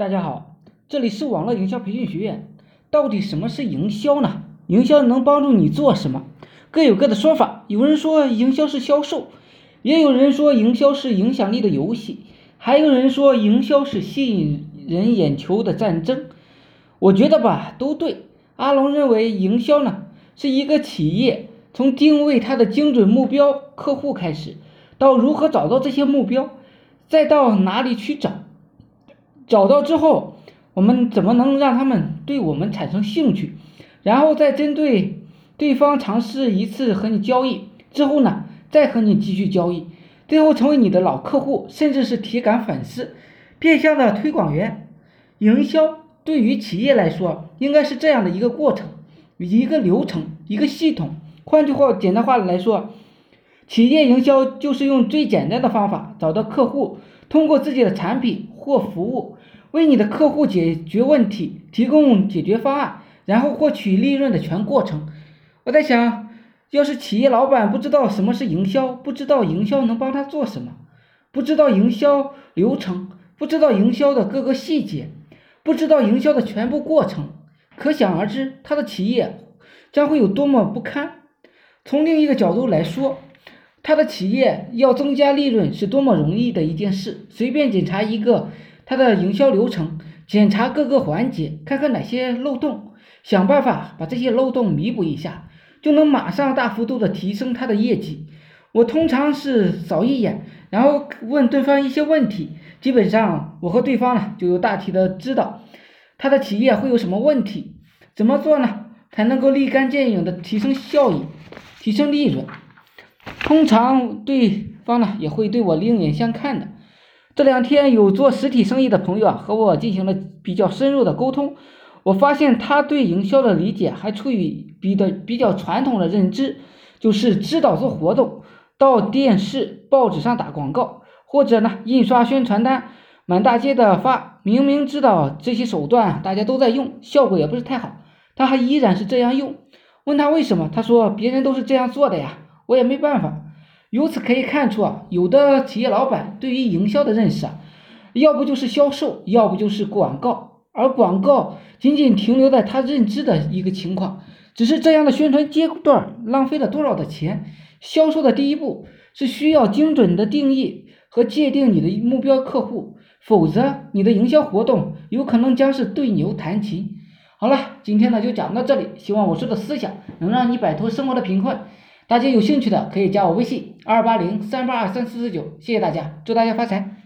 大家好，这里是网络营销培训学院。到底什么是营销呢？营销能帮助你做什么？各有各的说法。有人说营销是销售，也有人说营销是影响力的游戏，还有人说营销是吸引人眼球的战争。我觉得吧，都对。阿龙认为，营销呢是一个企业从定位它的精准目标客户开始，到如何找到这些目标，再到哪里去找。找到之后，我们怎么能让他们对我们产生兴趣？然后再针对对方尝试一次和你交易之后呢，再和你继续交易，最后成为你的老客户，甚至是铁杆粉丝，变相的推广员。营销对于企业来说，应该是这样的一个过程，一个流程，一个系统。换句话，简单话来说，企业营销就是用最简单的方法找到客户，通过自己的产品或服务。为你的客户解决问题，提供解决方案，然后获取利润的全过程。我在想，要是企业老板不知道什么是营销，不知道营销能帮他做什么，不知道营销流程，不知道营销的各个细节，不知道营销的全部过程，可想而知，他的企业将会有多么不堪。从另一个角度来说，他的企业要增加利润是多么容易的一件事，随便检查一个。他的营销流程，检查各个环节，看看哪些漏洞，想办法把这些漏洞弥补一下，就能马上大幅度的提升他的业绩。我通常是扫一眼，然后问对方一些问题，基本上我和对方呢就有大体的知道他的企业会有什么问题，怎么做呢才能够立竿见影的提升效益，提升利润。通常对方呢也会对我另眼相看的。这两天有做实体生意的朋友啊，和我进行了比较深入的沟通。我发现他对营销的理解还处于比的比较传统的认知，就是知道做活动，到电视、报纸上打广告，或者呢印刷宣传单，满大街的发。明明知道这些手段大家都在用，效果也不是太好，他还依然是这样用。问他为什么，他说别人都是这样做的呀，我也没办法。由此可以看出啊，有的企业老板对于营销的认识啊，要不就是销售，要不就是广告，而广告仅仅停留在他认知的一个情况，只是这样的宣传阶段浪费了多少的钱。销售的第一步是需要精准的定义和界定你的目标客户，否则你的营销活动有可能将是对牛弹琴。好了，今天呢就讲到这里，希望我说的思想能让你摆脱生活的贫困。大家有兴趣的可以加我微信二八零三八二三四四九，谢谢大家，祝大家发财。